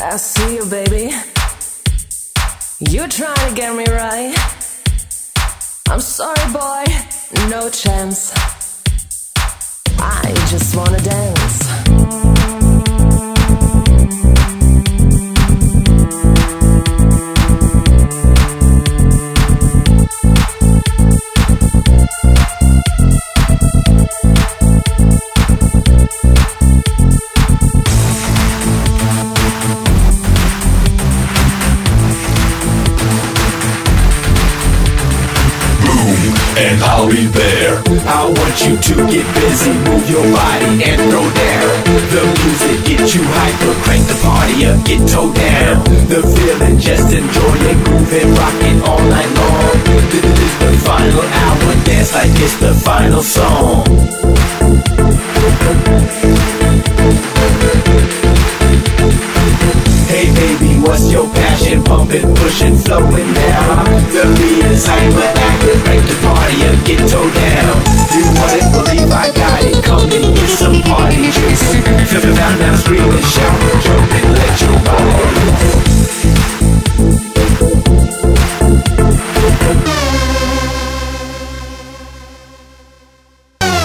I see you, baby. You trying to get me right. I'm sorry, boy, no chance. I just wanna dance. And I'll be there. I want you to get busy, move your body and throw down. The music get you hyper, crank the party up, get toe down. The feeling, just enjoy it, move it, rock it all night long. This is the final hour, dance like it's the final song. Hey baby, what's your passion? Pumping, pushing, flowing now. The beat is hyper you get toe down. You want it, believe I got it. Come and get some party juice. Feel down, down, scream and shout.